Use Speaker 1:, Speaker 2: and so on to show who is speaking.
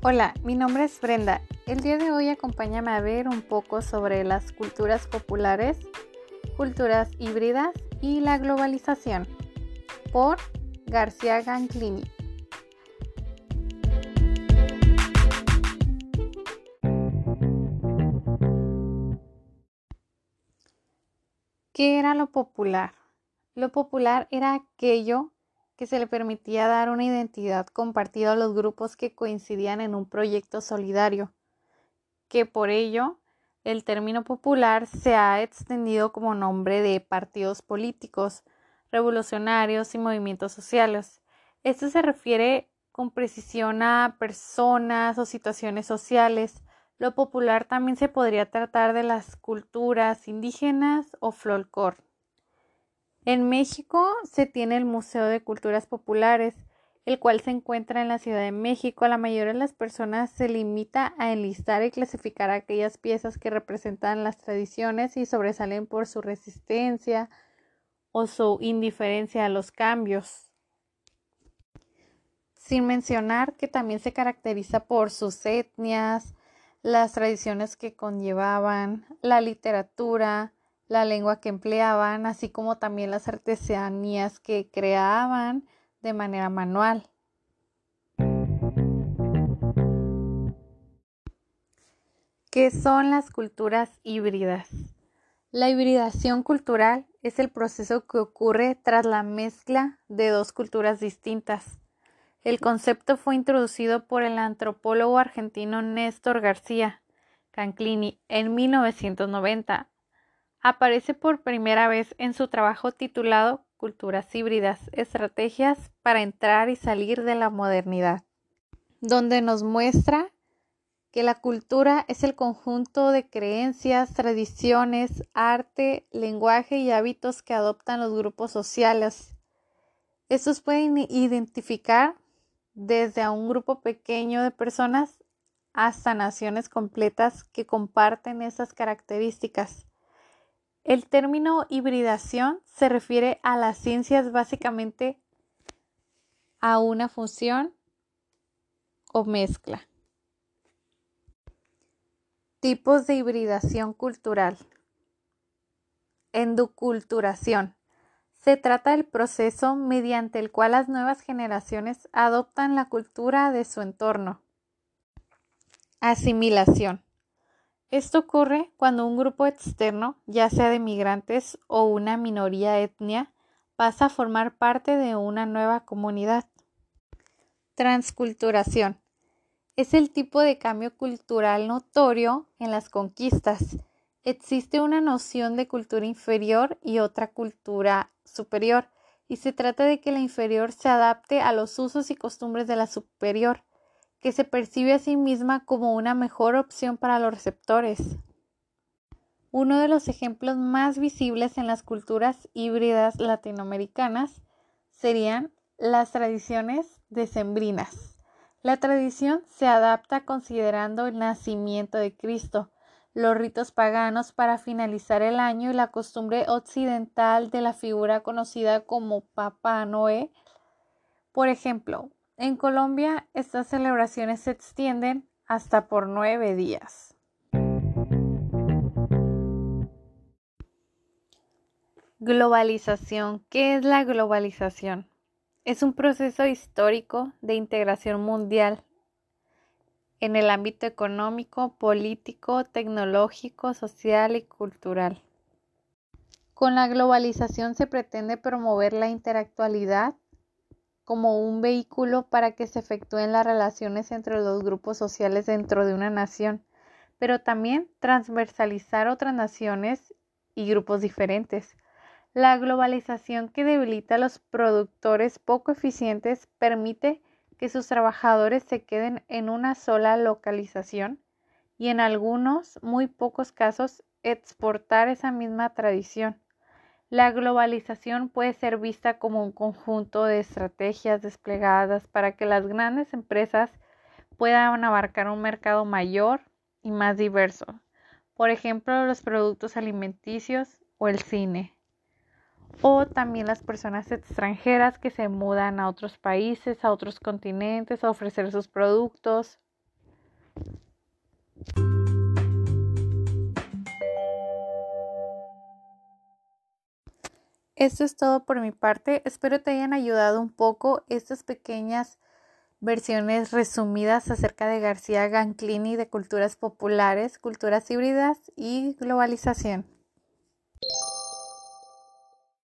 Speaker 1: Hola, mi nombre es Brenda. El día de hoy acompáñame a ver un poco sobre las culturas populares, culturas híbridas y la globalización por García Ganclini. ¿Qué era lo popular? Lo popular era aquello que se le permitía dar una identidad compartida a los grupos que coincidían en un proyecto solidario, que por ello el término popular se ha extendido como nombre de partidos políticos, revolucionarios y movimientos sociales. Esto se refiere con precisión a personas o situaciones sociales. Lo popular también se podría tratar de las culturas indígenas o folclore. En México se tiene el Museo de Culturas Populares, el cual se encuentra en la Ciudad de México. La mayoría de las personas se limita a enlistar y clasificar aquellas piezas que representan las tradiciones y sobresalen por su resistencia o su indiferencia a los cambios. Sin mencionar que también se caracteriza por sus etnias, las tradiciones que conllevaban, la literatura, la lengua que empleaban, así como también las artesanías que creaban de manera manual. ¿Qué son las culturas híbridas? La hibridación cultural es el proceso que ocurre tras la mezcla de dos culturas distintas. El concepto fue introducido por el antropólogo argentino Néstor García Canclini en 1990 aparece por primera vez en su trabajo titulado Culturas híbridas, estrategias para entrar y salir de la modernidad, donde nos muestra que la cultura es el conjunto de creencias, tradiciones, arte, lenguaje y hábitos que adoptan los grupos sociales. Estos pueden identificar desde a un grupo pequeño de personas hasta naciones completas que comparten esas características. El término hibridación se refiere a las ciencias básicamente a una función o mezcla. Tipos de hibridación cultural. Endoculturación. Se trata del proceso mediante el cual las nuevas generaciones adoptan la cultura de su entorno. Asimilación. Esto ocurre cuando un grupo externo, ya sea de migrantes o una minoría etnia, pasa a formar parte de una nueva comunidad. Transculturación. Es el tipo de cambio cultural notorio en las conquistas. Existe una noción de cultura inferior y otra cultura superior, y se trata de que la inferior se adapte a los usos y costumbres de la superior que se percibe a sí misma como una mejor opción para los receptores. Uno de los ejemplos más visibles en las culturas híbridas latinoamericanas serían las tradiciones decembrinas. La tradición se adapta considerando el nacimiento de Cristo, los ritos paganos para finalizar el año y la costumbre occidental de la figura conocida como Papá Noé. Por ejemplo, en Colombia, estas celebraciones se extienden hasta por nueve días. Globalización. ¿Qué es la globalización? Es un proceso histórico de integración mundial en el ámbito económico, político, tecnológico, social y cultural. Con la globalización se pretende promover la interactualidad como un vehículo para que se efectúen las relaciones entre los grupos sociales dentro de una nación, pero también transversalizar otras naciones y grupos diferentes. La globalización que debilita a los productores poco eficientes permite que sus trabajadores se queden en una sola localización y en algunos, muy pocos casos, exportar esa misma tradición. La globalización puede ser vista como un conjunto de estrategias desplegadas para que las grandes empresas puedan abarcar un mercado mayor y más diverso, por ejemplo, los productos alimenticios o el cine, o también las personas extranjeras que se mudan a otros países, a otros continentes a ofrecer sus productos Esto es todo por mi parte. Espero te hayan ayudado un poco estas pequeñas versiones resumidas acerca de García Ganclini de culturas populares, culturas híbridas y globalización.